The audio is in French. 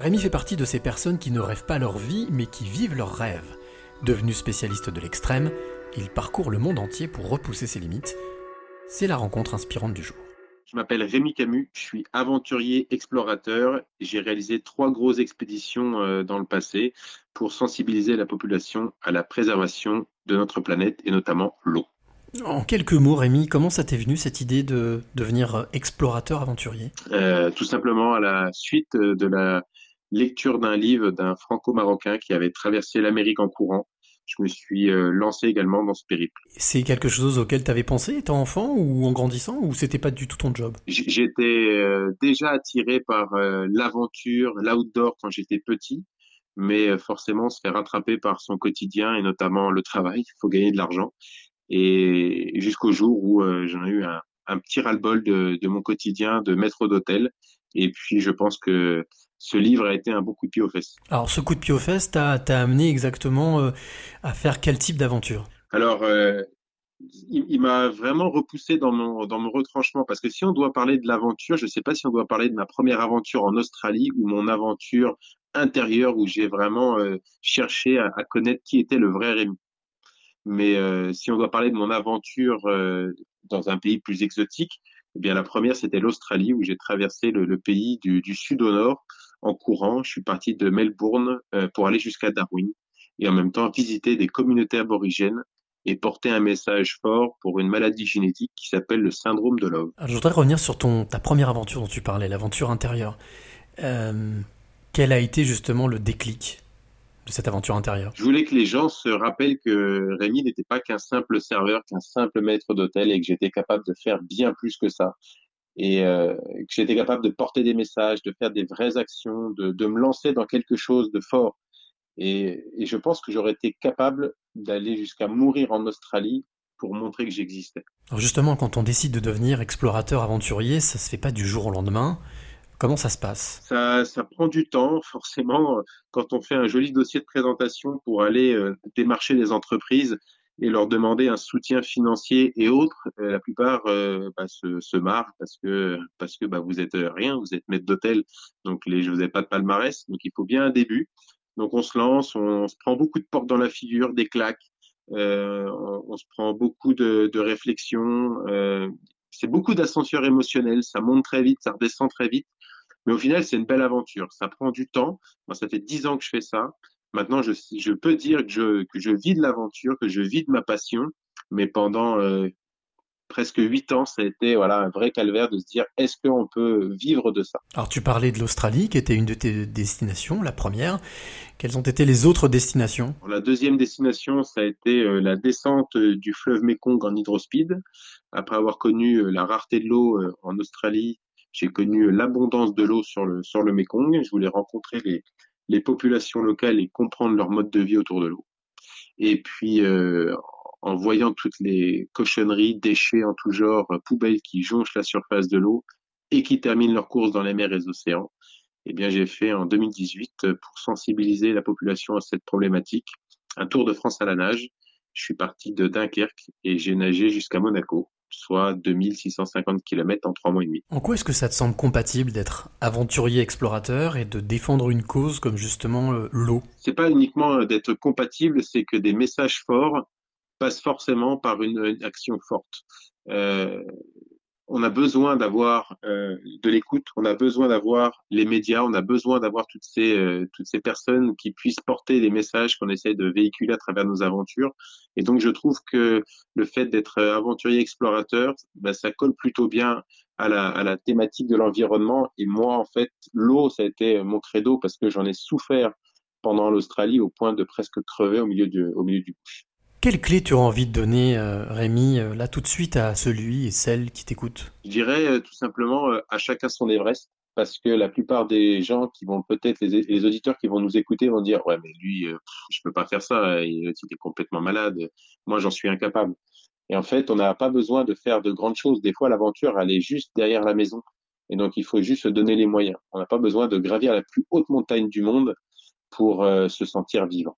Rémi fait partie de ces personnes qui ne rêvent pas leur vie, mais qui vivent leurs rêves. Devenu spécialiste de l'extrême, il parcourt le monde entier pour repousser ses limites. C'est la rencontre inspirante du jour. Je m'appelle Rémi Camus, je suis aventurier explorateur. J'ai réalisé trois grosses expéditions euh, dans le passé pour sensibiliser la population à la préservation de notre planète et notamment l'eau. En quelques mots, Rémi, comment ça t'est venu cette idée de devenir explorateur aventurier? Euh, Tout simplement à la suite de la lecture d'un livre d'un franco-marocain qui avait traversé l'Amérique en courant. Je me suis euh, lancé également dans ce périple. C'est quelque chose auquel tu avais pensé étant enfant ou en grandissant ou c'était pas du tout ton job? J'étais euh, déjà attiré par euh, l'aventure, l'outdoor quand j'étais petit, mais forcément on se fait rattraper par son quotidien et notamment le travail. Il faut gagner de l'argent. Et jusqu'au jour où j'en ai eu un, un petit ras-le-bol de, de, mon quotidien de maître d'hôtel. Et puis je pense que ce livre a été un bon coup de pied aux fesses. Alors ce coup de pied aux fesses t'a amené exactement euh, à faire quel type d'aventure? Alors euh, il, il m'a vraiment repoussé dans mon, dans mon retranchement parce que si on doit parler de l'aventure, je ne sais pas si on doit parler de ma première aventure en Australie ou mon aventure intérieure où j'ai vraiment euh, cherché à, à, connaître qui était le vrai Rémi. Mais si on doit parler de mon aventure dans un pays plus exotique, eh bien la première c'était l'Australie où j'ai traversé le, le pays du, du, sud au nord en courant. Je suis parti de Melbourne euh, pour aller jusqu'à Darwin et en même temps visiter des communautés aborigènes et porter un message fort pour une maladie génétique qui s'appelle le syndrome de Love. Alors, je voudrais revenir sur ton ta première aventure dont tu parlais, l'aventure intérieure. Euh, quel a été justement le déclic de cette aventure intérieure? Je voulais que les gens se rappellent que Rémi n'était pas qu'un simple serveur, qu'un simple maître d'hôtel et que j'étais capable de faire bien plus que ça. Et euh, que j'étais capable de porter des messages, de faire des vraies actions, de, de me lancer dans quelque chose de fort. Et, et je pense que j'aurais été capable d'aller jusqu'à mourir en Australie pour montrer que j'existais. Alors justement, quand on décide de devenir explorateur aventurier, ça se fait pas du jour au lendemain. Comment ça se passe? Ça, ça prend du temps, forcément, quand on fait un joli dossier de présentation pour aller euh, démarcher les entreprises et leur demander un soutien financier et autres, euh, la plupart euh, bah, se, se marrent parce que parce que bah, vous êtes rien, vous êtes maître d'hôtel, donc les, vous n'avez pas de palmarès, donc il faut bien un début. Donc on se lance, on, on se prend beaucoup de portes dans la figure, des claques, euh, on, on, se prend beaucoup de, de réflexions, euh, c'est beaucoup d'ascenseurs émotionnels, ça monte très vite, ça redescend très vite. Mais au final, c'est une belle aventure. Ça prend du temps. Moi, ça fait dix ans que je fais ça. Maintenant, je, je peux dire que je, que je vis de l'aventure, que je vis de ma passion. Mais pendant euh, presque huit ans, ça a été voilà un vrai calvaire de se dire est-ce qu'on peut vivre de ça? Alors, tu parlais de l'Australie, qui était une de tes destinations, la première. Quelles ont été les autres destinations? La deuxième destination, ça a été euh, la descente euh, du fleuve Mekong en hydrospeed. Après avoir connu euh, la rareté de l'eau en Australie, j'ai connu l'abondance de l'eau sur le, sur le Mekong. Je voulais rencontrer les, les populations locales et comprendre leur mode de vie autour de l'eau. Et puis, euh, en voyant toutes les cochonneries, déchets en tout genre, poubelles qui jonchent la surface de l'eau et qui terminent leur course dans les mers et les océans, eh bien, j'ai fait en 2018, pour sensibiliser la population à cette problématique, un tour de France à la nage. Je suis parti de Dunkerque et j'ai nagé jusqu'à Monaco soit 2650 km en trois mois et demi. En quoi est-ce que ça te semble compatible d'être aventurier explorateur et de défendre une cause comme justement euh, l'eau? C'est pas uniquement d'être compatible, c'est que des messages forts passent forcément par une, une action forte. Euh, on a besoin d'avoir euh, de l'écoute, on a besoin d'avoir les médias, on a besoin d'avoir toutes ces euh, toutes ces personnes qui puissent porter les messages qu'on essaie de véhiculer à travers nos aventures. Et donc je trouve que le fait d'être aventurier explorateur, ben, ça colle plutôt bien à la, à la thématique de l'environnement. Et moi, en fait, l'eau, ça a été mon credo parce que j'en ai souffert pendant l'Australie au point de presque crever au milieu du au milieu du bush. Quelle clé tu auras envie de donner, euh, Rémi, euh, là tout de suite à celui et celle qui t'écoute? Je dirais euh, tout simplement à chacun son Everest, parce que la plupart des gens qui vont peut-être, les, auditeurs qui vont nous écouter vont dire ouais mais lui, je peux pas faire ça, il, est complètement malade, moi j'en suis incapable. Et en fait, on n'a pas besoin de faire de grandes choses. Des fois, l'aventure, elle est juste derrière la maison. Et donc, il faut juste se donner les moyens. On n'a pas besoin de gravir la plus haute montagne du monde pour se sentir vivant.